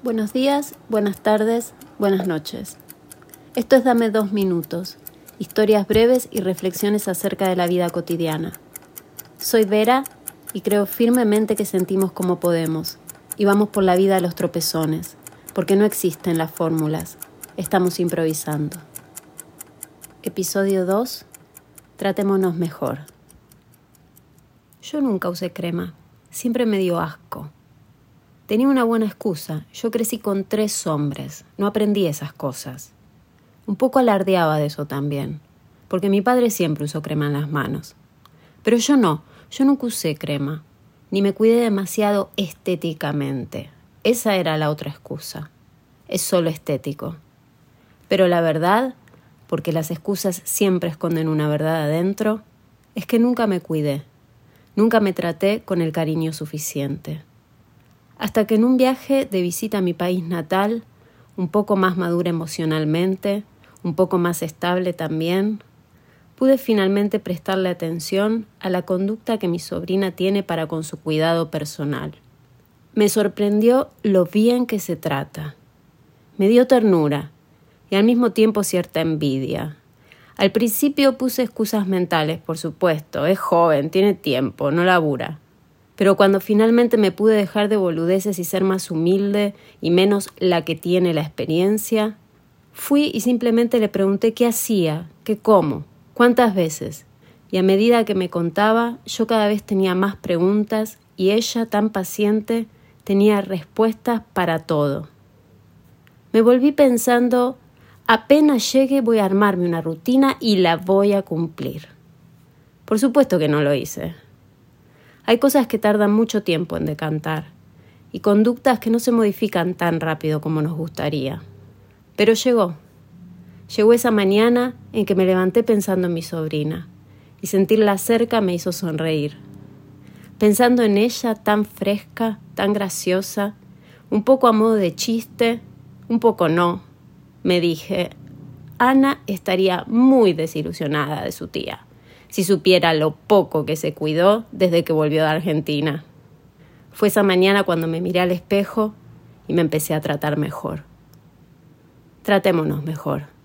Buenos días, buenas tardes, buenas noches. Esto es Dame dos minutos, historias breves y reflexiones acerca de la vida cotidiana. Soy Vera y creo firmemente que sentimos como podemos y vamos por la vida a los tropezones, porque no existen las fórmulas, estamos improvisando. Episodio 2. Tratémonos mejor. Yo nunca usé crema, siempre me dio asco. Tenía una buena excusa. Yo crecí con tres hombres. No aprendí esas cosas. Un poco alardeaba de eso también, porque mi padre siempre usó crema en las manos. Pero yo no, yo nunca usé crema, ni me cuidé demasiado estéticamente. Esa era la otra excusa. Es solo estético. Pero la verdad, porque las excusas siempre esconden una verdad adentro, es que nunca me cuidé, nunca me traté con el cariño suficiente hasta que en un viaje de visita a mi país natal, un poco más madura emocionalmente, un poco más estable también, pude finalmente prestarle atención a la conducta que mi sobrina tiene para con su cuidado personal. Me sorprendió lo bien que se trata. Me dio ternura y al mismo tiempo cierta envidia. Al principio puse excusas mentales, por supuesto, es joven, tiene tiempo, no labura pero cuando finalmente me pude dejar de boludeces y ser más humilde y menos la que tiene la experiencia, fui y simplemente le pregunté qué hacía, qué cómo, cuántas veces, y a medida que me contaba, yo cada vez tenía más preguntas y ella, tan paciente, tenía respuestas para todo. Me volví pensando, apenas llegue voy a armarme una rutina y la voy a cumplir. Por supuesto que no lo hice. Hay cosas que tardan mucho tiempo en decantar y conductas que no se modifican tan rápido como nos gustaría. Pero llegó. Llegó esa mañana en que me levanté pensando en mi sobrina y sentirla cerca me hizo sonreír. Pensando en ella tan fresca, tan graciosa, un poco a modo de chiste, un poco no, me dije, Ana estaría muy desilusionada de su tía si supiera lo poco que se cuidó desde que volvió de Argentina. Fue esa mañana cuando me miré al espejo y me empecé a tratar mejor. Tratémonos mejor.